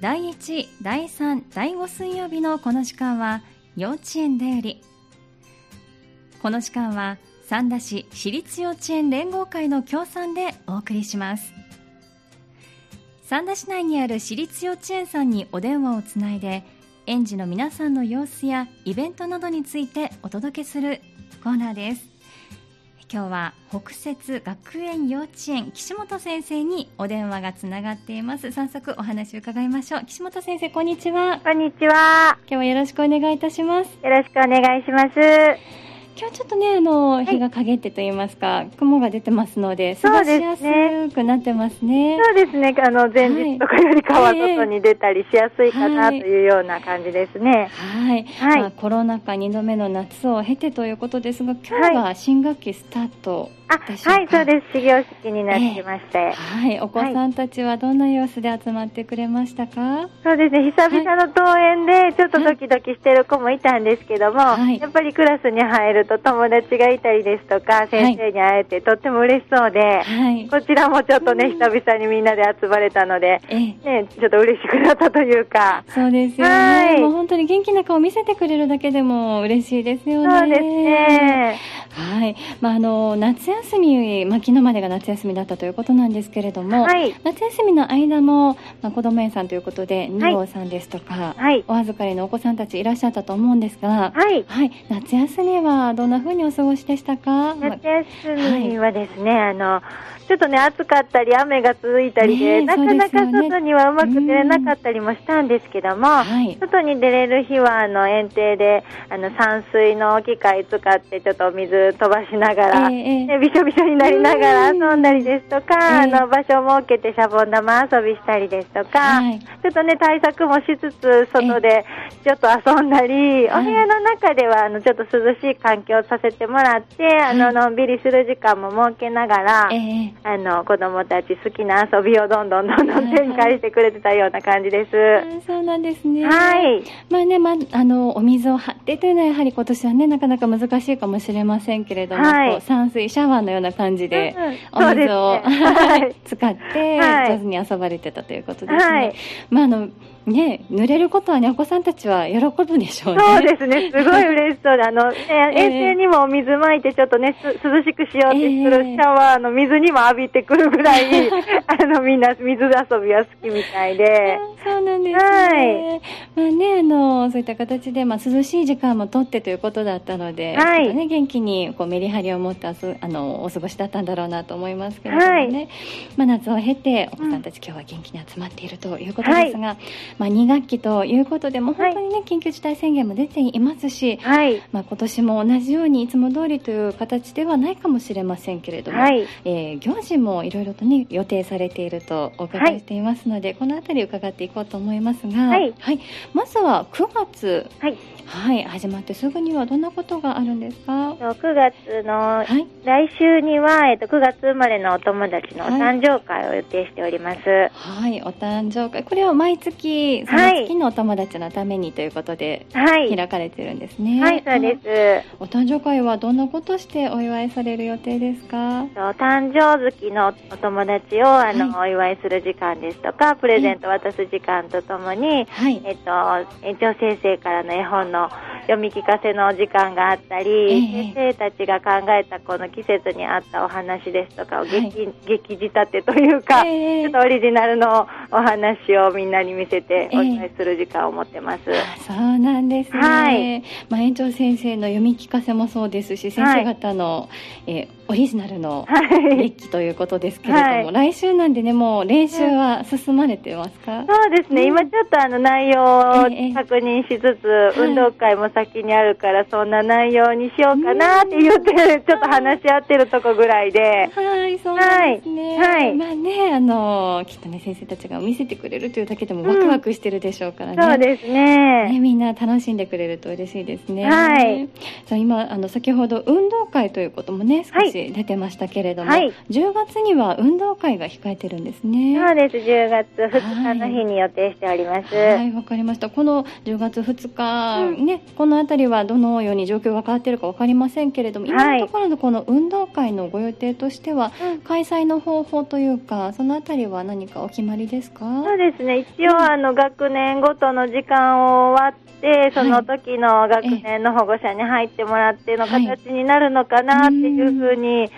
第1、第3、第5水曜日のこの時間は幼稚園だよりこの時間は三田市私立幼稚園連合会の協賛でお送りします。三田市内にある私立幼稚園さんにお電話をつないで園児の皆さんの様子やイベントなどについてお届けするコーナーです。今日は北摂学園幼稚園岸本先生にお電話がつながっています早速お話を伺いましょう岸本先生こんにちはこんにちは。今日はよろしくお願いいたしますよろしくお願いします。今日ちょっとねあの日が陰ってと言いますか、雲が出てますので過ごしやすくなってますね。そうですね。あの、前日とかよりかははい外に出たりしやすいかなはとい。いうような感じですね。はい、はい。まあ、コロナ禍2度目の夏を経てということですが今日は新学期スタートあ、でしょうかは。い、そうです。始業式になってまして。はい、お子さんたちはどんな様子で集まってくれましたか、そうですね。久々の登園で、ちょっとドキドキしてる子もいたんですけども、はい。やっぱりクラスに入ると友達がいたりですとか、先生に会えてとっても嬉しそうで、はい。こちらもちょっとね、久々にみんなで集まれたので、ええ。ね、ちょっと嬉しくなったというか、そうですよね、はい。もう本当に元気な顔を見せてくれるだけでも嬉しいですよね。そうですね。はい、まああの夏休み、まあ昨日までが夏休みだったということなんですけれども、はい。夏休みの間も、まあ、子ども園さんということで二号さんですとか、はい。お預かりのお子さんたちいらっしゃったと思うんですが、はい。はい、夏休みはどんな風にお過ごしでしたか？夏休みはですね、あの、ちょっとね、暑かったり、雨が続いたりで、ねえなかなか外にはうまく出れなかったりもしたんですけども、はい。外に出れる日は、あの、園庭で、あの、散水の機械使って、ちょっとお水飛ばしながら、ええええ。ねびしょびしょになりながらうん。遊んだりですとか、ええ。あの、場所を設けてシャボン玉遊びしたりですとか、はい。ちょっとね、対策もしつつ、外でちょっと遊んだり、はい。お部屋の中では、あの、ちょっと涼しい環境をさせてもらって、あの、はい。のんびりする時間も設けながら、ええ。あの、子供たち好きな遊びをどんどんどんどん展開してくれてたような感じです。あそうなんですね。はい。まあね、まあ、あの、お水を張ってというのはやはり今年はね、なかなか難しいかもしれませんけれども、はい。こう散水、シャワーのような感じで、うんお水を、使って、はい。上手に遊ばれてたということですね。はい。まあ、あの、ね、濡れることはね、お子さんたちは喜ぶでしょうね。そうですね、すごい嬉しそうで、あの、ね、ええ。衛星にもお水まいて、ちょっとね、す涼しくしようってするええシャワーの水にも浴びてくるぐらい、あの、みんな水遊びは好きみたいで、あそうなんですね。はい。まあね、あの、そういった形で、まあ、涼しい時間もとってということだったので、はい。ね、元気に、こう、メリハリを持ってあす、あの、お過ごしだったんだろうなと思いますけれどもね。はい。まあ、夏を経て、お子さんたち今日は元気に集まっているということですが、まあ、2学期ということで、もう本当にね、緊急事態宣言も出ていますし、はい。まあ、今年も同じようにいつも通りという形ではないかもしれませんけれども、はい。えー行事もいろいろとね予定されているとお伺いしていますので、このあたり伺っていこうと思いますが、はい。まずは9月、はい。はい、始まってすぐにはどんなことがあるんですか？と9月の、はい。来週には、えっと、9月生まれのお友達のお誕生会を予定しております。はい、お誕生会。これは毎月その月のお友達のためにということではい。開かれてるんですね、はい、そうです。お誕生会はどんなことしてお祝いされる予定ですか？と誕生月のお友達をあの、はお祝いする時間ですとか、プレゼント渡す時間とともに、はい。えっと、園長先生からの絵本の読み聞かせの時間があったり、ええ。先生たちが考えたこの季節に合ったお話ですとかを劇,、はい。劇仕立てというか、ええ。ちょっとオリジナルのお話をみんなに見せてええお祝いする時間を持ってます。あそうなんですね、はい。まあ、園長先生の読み聞かせもそうですし先生方の、えーオリジナルのはい。劇ということですけれども、はい来週なんでねもう練習は進まれてますか、そうですね、うん今ちょっとあの内容をええ確認しつつ、い運動会も先にあるから、そんな内容にしようかなって言って、ちょっと話し合ってるとこぐらいで、はい、そうなんですね。はいはいまあね、あのきっとね先生たちが見せてくれるというだけでもワクワクしてるでしょうからね。そうですね、ね。みんな楽しんでくれると嬉しいですね。はい。さあ今あの先ほど運動会ということもね少し話出てましたけれども、はい。10月には運動会が控えてるんですね。そうです、10月2日の日に予定しております。はい、わかりました。この10月2日、ね、このあたりはどのように状況が変わっているかわかりませんけれども、今のところのこの運動会のご予定としては、うん。開催の方法というか、そのあたりは何かお決まりですか？そうですね、一応、あの学年ごとの時間を割って、その時の学年の保護者に入ってもらってのはい。形になるのかなっていうふうに、に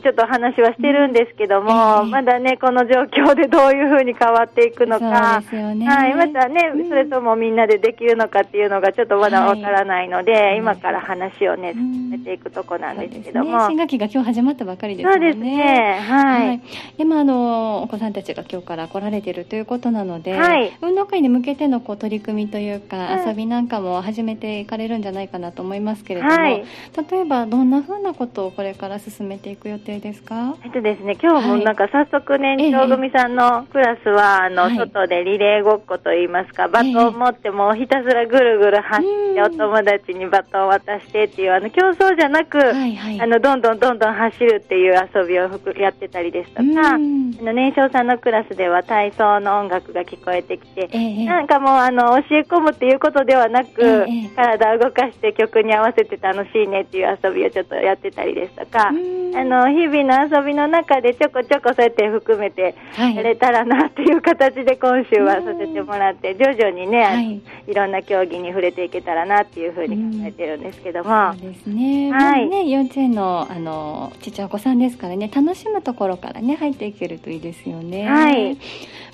ちょっと話はしてるんですけども、ええまだね、この状況でどういうふうに変わっていくのか。ね。はい、またね、うん。それともみんなでできるのかっていうのがちょっとまだわからないので、はい。今から話をね、うん。進めていくとこなんです。けども。新学期が今日始まったばかりですもね。そうんですね、はい。でもあのお子さんたちが今日から来られているということなので、はい。運動会に向けてのこう取り組みというか、うん。遊びなんかも始めていかれるんじゃないかなと思いますけれども、はい。例えばどんなふうなことをこれから進めていく予定ですか？えっとですね、今日もはい。なんか早速年長組さんのクラスは、あの、はい。外でリレーごっこといいますか、バトンを持ってもうひたすらぐるぐる走って、うんお友達にバトンを渡してっていう、あの、競争じゃなく、はいはい。あの、どんどんどんどん走るっていう遊びをふくやってたりですとか、うん。あの、年少さんのクラスでは体操の音楽が聞こえてきて、ええ。なんかもうあの教え込むっていうことではなく、ええ。体を動かして曲に合わせて楽しいねっていう遊びをちょっとやってたりですとか、うん。あの日々の遊びの中でちょこちょこそうやって含めてはい。やれたらなっていう形で今週はさせてもらって、徐々にね、はい。いろんな競技に触れていけたらなっていうふうに考えてるんですけども、そうですね、はい。まあね幼稚園のあのちっちゃいお子さんですからね楽しむところからね入っていけるといいですよね。はい。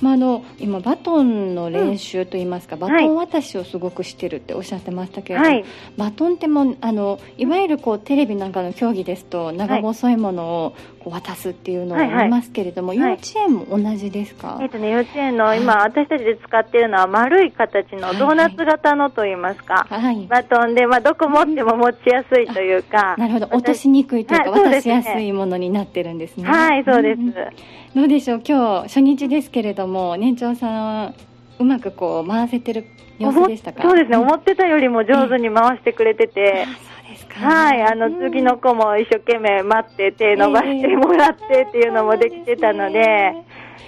まあ、あの今バトンの練習といいますか、バはいトン渡しをすごくしてるっておっしゃってましたけれども、はい。バトンってもうあのいわゆるこうテレビなんかの競技ですと長細いものをこう渡すっていうのますけれども、はい。幼稚園も同じですか、えっとね、幼稚園のはい。今、私たちで使ってるのは丸い形のドーナツ型のといいますか、はい。バトンで、まあ、どこ持っても持ちやすいというか、なるほど。落としにくいというか、渡しやすいものになってるんですね。はい、そうです。んんどうでしょう？今日初日ですけれども年長さんうまくこう回せてる様子でしたか？そうですね、ん思ってたよりも上手に回してくれてて、はい、あの、うん次の子も一生懸命待って手伸ばしてもらってっていうのもできてたので、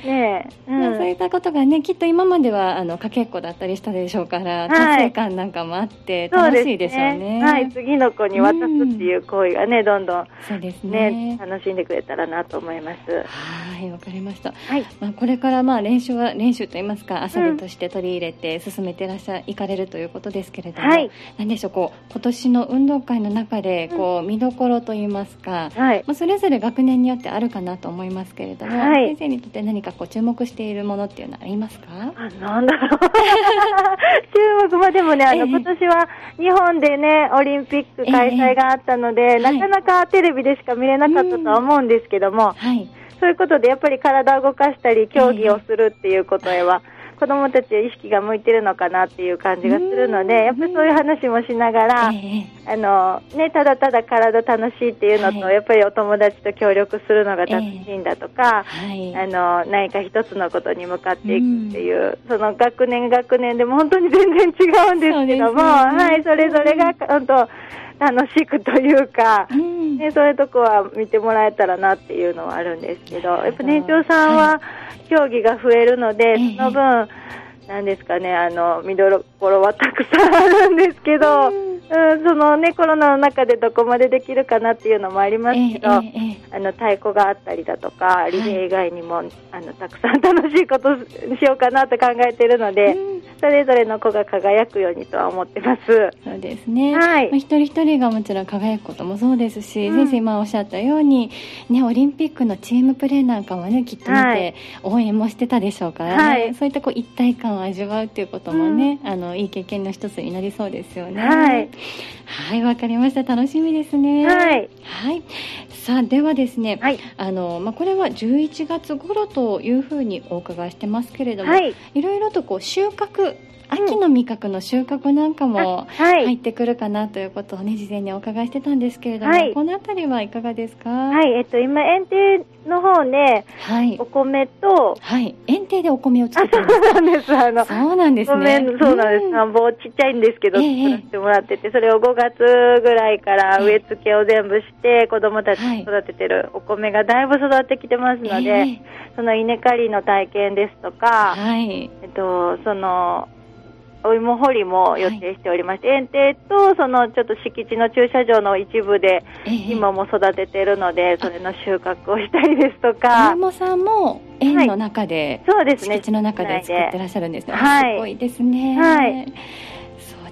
ねえ、まあそういったことがねきっと今まではあのかけっこだったりしたでしょうから、はい。達成感なんかもあって楽しいでしょうね。はい、次の子に渡すっていう行為がね、どんどんそうですね、ね楽しんでくれたらなと思います。はいわかりました、はい。まあ、これからまあ練習は練習といいますか遊びとして取り入れて進めてらっしゃいかれるということですけれども、はい。なんでしょうこう今年の運動会の中でこう見どころといいますか、はい。まあ、それぞれ学年によってあるかなと思いますけれども、はい。先生にとって何かこう注目しているものっていうのはありますか？あなんだろう。注目はでもね、あの、ええ。今年は日本でね、オリンピック開催があったので、えなかなかテレビでしか見れなかったとは思うんですけども、はい。そういうことでやっぱり体を動かしたり、競技をするっていうことへは、子供たちは意識が向いてるのかなっていう感じがするのうん。で、やっぱりそういう話もしながら、ええ。あの、ね、ただただ体楽しいっていうのと、はい。やっぱりお友達と協力するのが楽しいんだとか、はい。あの何か一つのことに向かっていくっていう、その学年学年でも本当に全然違うんですけども、はい、それぞれが本当楽しくというか、うん。ね、そういうとこは見てもらえたらなっていうのはあるんですけど、やっぱ年長さんはは競技が増えるので、ええ。その分、なんですかね、あの、見どころはたくさんあるんですけど、うんうん、そのね、コロナの中でどこまでできるかなっていうのもありますけど、ええええあの太鼓があったりだとか、リレー以外にも、あのたくさん楽しいことしようかなと考えているので、うん。それぞれの子が輝くようにとは思ってます。そうですね、はい。まあ、一人一人がもちろん輝くこともそうですし、うん。先生今おっしゃったように、ね、オリンピックのチームプレーなんかもねきっと見てはい。応援もしてたでしょうからね、はい。そういったこう一体感を味わうっていうこともね、あのいい経験の一つになりそうですよね。はいはいわかりました楽しみですねはいはいさあではですね、はい。あのまあ、これは11月頃というふうにお伺いしてますけれども、はい。いろいろとこう収穫秋の味覚の収穫なんかも入ってくるかなということをね事前にお伺いしてたんですけれども、はい。このあたりはいかがですか？ははい。えっと、今、園庭の方ね、はい。お米と、はい。園庭でお米をあ、作って そうなんです。あの、そうなんですね。そうなんです。ん田んぼちっちゃいんですけど、ええ。作らせてもらってて、それを5月ぐらいから植え付けを全部して、子供たちはい。育ててるお米がだいぶ育ってきてますので、ええ。その稲刈りの体験ですとか、はい。えっと、その、お芋掘りも予定しておりまして、園庭と、そのちょっと敷地の駐車場の一部で、ええ。今も育ててるので、それの収穫をしたりですとおか、芋さんも園の中で、そうですね。敷地の中で作ってらっしゃるんですね。はい。すごいですね。はい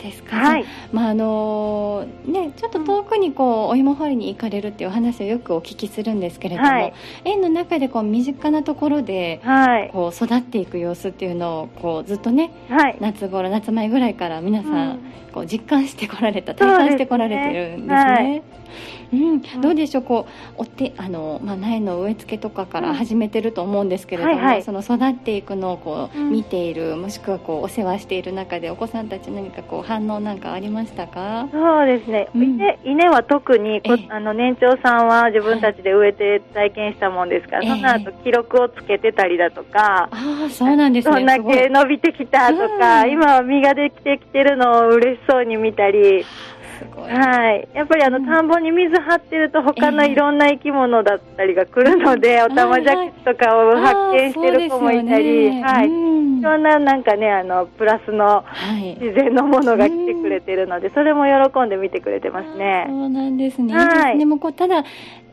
そうですか？はい。まああのね、ちょっと遠くにこうお芋掘りに行かれるっていうお話をよくお聞きするんですけれども、はい園の中でこう身近なところではい。こう育っていく様子っていうのをこうずっとねはい。夏頃夏前ぐらいから皆さん、うんこう実感してこられた体感してこられてるんですね。はいうん、どうでしょう？こうお手あの、まあ、苗の植え付けとかから始めてると思うんですけれども、はいはい。その育っていくのをこう、うん。見ているもしくはこうお世話している中でお子さんたち何かこう反応なんかありましたか？そうですね、うん。稲稲は特にこええ。あの年長さんは自分たちで植えて体験したもんですから、ええ。その後記録をつけてたりだとか、ああそうなんですね。どんだけ伸びてきたとか、うん。今は実ができてきてるのを嬉しそうに見たり、はい、やっぱりあのうん。田んぼに水張ってると他のええ。いろんな生き物だったりが来るので、おたまじゃくしとかを発見してる子もいたり、はい、いいろんななんかね、あの、プラスのはい。自然のものが来てくれてるので、それも喜んで見てくれてますそね。うなんですね。はい。で。もうこうただ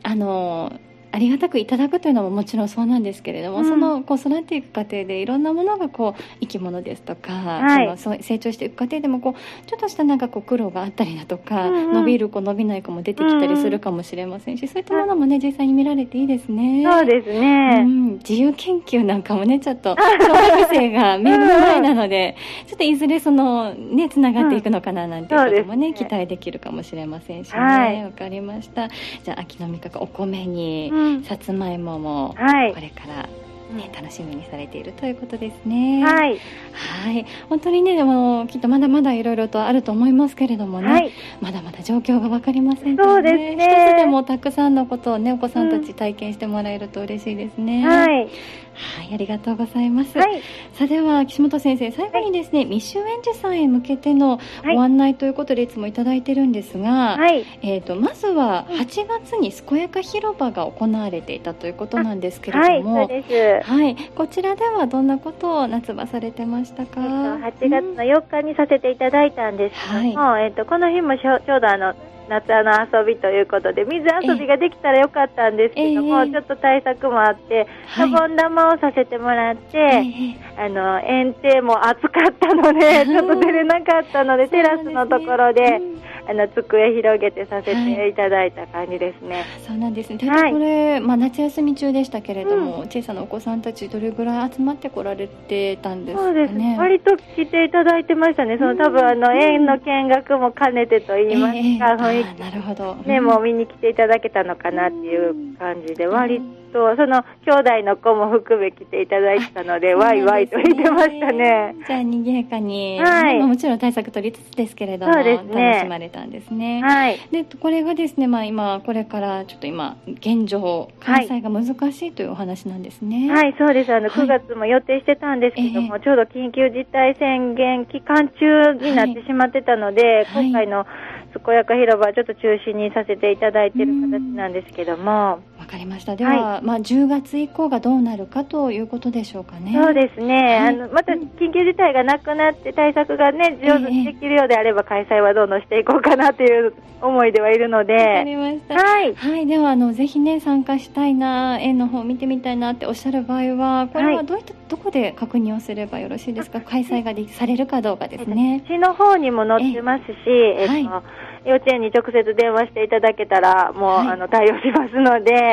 あのありがたくいただくというのももちろんそうなんですけれども、うん。そのこう育っていく過程でいろんなものがこう生き物ですとか、はい。そのそう成長していく過程でもこうちょっとしたなんかこう苦労があったりだとか、うんうん。伸びる子伸びない子も出てきたりするかもしれませんし、そういったものもね実際に見られていいですね。そうですうね。ん、自由研究なんかもねちょっと 小学生が目の前なのでちょっといずれそのねつながっていくのかななんていうこともね,、ね期待できるかもしれませんしね。わ、はい。かりました。じゃあ秋の味覚お米に、うんさつまいもも、はい。これからね楽しみにされているということですね。はい。はい。本当にねでもきっとまだまだいろいろとあると思いますけれどもね、はい。まだまだ状況が分かりませんからそうですね。一つでもたくさんのことをねお子さんたち体験してもらえると嬉しいですね、はい。はい、ありがとうございます。はい。さあでは岸本先生、最後にですね、未就園児さんへ向けてのはいご案内ということでいつもいただいてるんですが、はい。えっ、とまずはうん8月に健やか広場が行われていたということなんですけれども。はい、こちらではどんなことを夏場されてましたか？えっと、8月の4日にさせていただいたんですけども、えっと、この日もちょうどあの、夏の遊びということで、水遊びができたらよかったんですけども、ええちょっと対策もあって、はい。シャボン玉をさせてもらって、ええあの、園庭も暑かったので、ちょっと出れなかったので、テラスのところで、うんあの、机広げてさせていただいた感じですね。そうなんですね。ではいこれ、まあ、夏休み中でしたけれども、小さなお子さんたちどれぐらい集まってこられてたんですかそうですねね。。割と来ていただいてましたね。その多分あの、うん園の見学も兼ねてと言いますか、えーなるほど。気ね、もう見に来ていただけたのかなっていう感じで、割と、その、兄弟の子も含め来ていただいてたので、ワイワイと言ってましたね。。じゃあ、賑やかに、はいまあもちろん対策取りつつですけれども、そうですね楽しまれたんですね。はい。で、これがですね、まあ今、これからちょっと今、現状、開催が難しいというお話なんですね。はい、そうです。あの、はい9月も予定してたんですけども、えちょうど緊急事態宣言期間中になってしまってたので、はい今回の健やか広場はちょっと中止にさせていただいている形なんですけども、わかりました。では、まあ10月以降がどうなるかということでしょうかね。そうですね、はい。あのまたうん。緊急事態がなくなって対策がね、上手にできるようであれば、開催はどんどんしていこうかなという思いではいるのわかで、りました。はい、はい、ではあのぜひね参加したいな園の方見てみたいなっておっしゃる場合はこれははい。どういった、どこで確認をすればよろしいですか？開催ができされるかどうかですね。市の方にも載ってますし、えっとは幼稚園に直接電話していただけたら、もう、はい。あの対応しますので、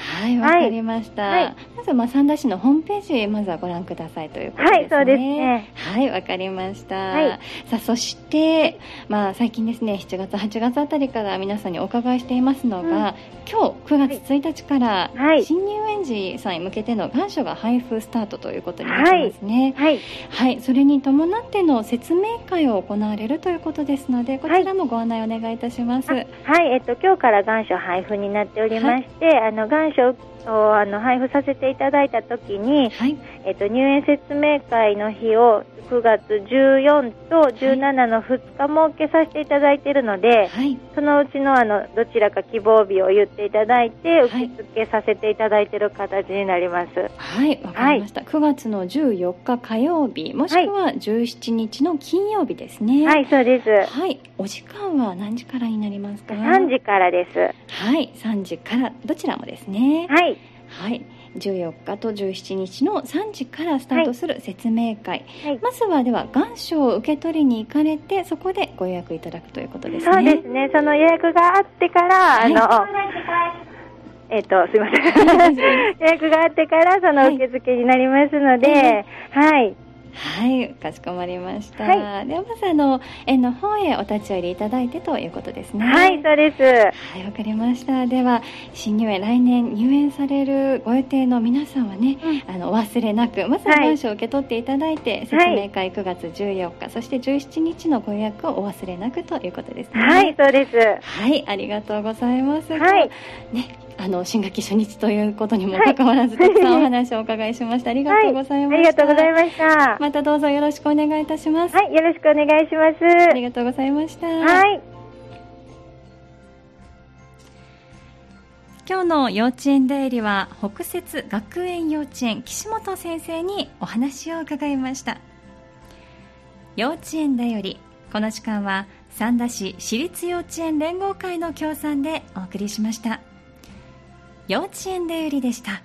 はい、わかりました。はいまずまあ三田市のホームページまずはご覧くださいということですね。はいそうですね。はい、わかりました。はいさあそしてまあ最近ですね7月8月あたりから皆さんにお伺いしていますのが、うん今日9月1日から、はい新入園児さんに向けての願書が配布スタートということになってますね。はい、はい、それに伴っての説明会を行われるということですので、こちらもご案内お願いいたします。はい、えっと、今日から願書配布になっておりまして、あの、願書をあの配布させていただいたときに、はい、えっと、入園説明会の日を9月14と17の2日設けさせていただいているので、はい、そのうちのあのどちらか希望日を言っていただいて、受け付けさせていただいている形になります。はい、わ、かりました。9月の14日火曜日、もしくは17日の金曜日ですね。はい、そうです。はい、お時間は何時からになりますか？3時からです。はい、3時からどちらもですね。はい。はい。14日と17日の3時からスタートする説明会、はい、まずはでは願書を受け取りに行かれてそこでご予約いただくということですね。そうですね。その予約があってから、はい、あのえっ、ー、とすいません。予約があってからその受付になりますので、はい、はいはい、かしこまりました。はい、ではまずあの園の方へお立ち寄りいただいてということですね。はい、そうです。はい、わかりました。では新入園来年入園されるご予定の皆さんはね、うん、あのお忘れなくまずは願書を受け取っていただいて、はい、説明会9月14日、そして17日のご予約をお忘れなくということですね。はい、そうです。はい、ありがとうございます。はい。ね、あの新学期初日ということにもかかわらず、はい、たくさんお話をお伺いしました。ありがとうございました、はい、ありがとうございました。またどうぞよろしくお願いいたします。はい、よろしくお願いします。ありがとうございました。はい。今日の幼稚園出入りは北摂学園幼稚園岸本先生にお話を伺いました幼稚園だよりこの時間は三田市私立幼稚園連合会の協賛でお送りしました幼稚園で売りでした。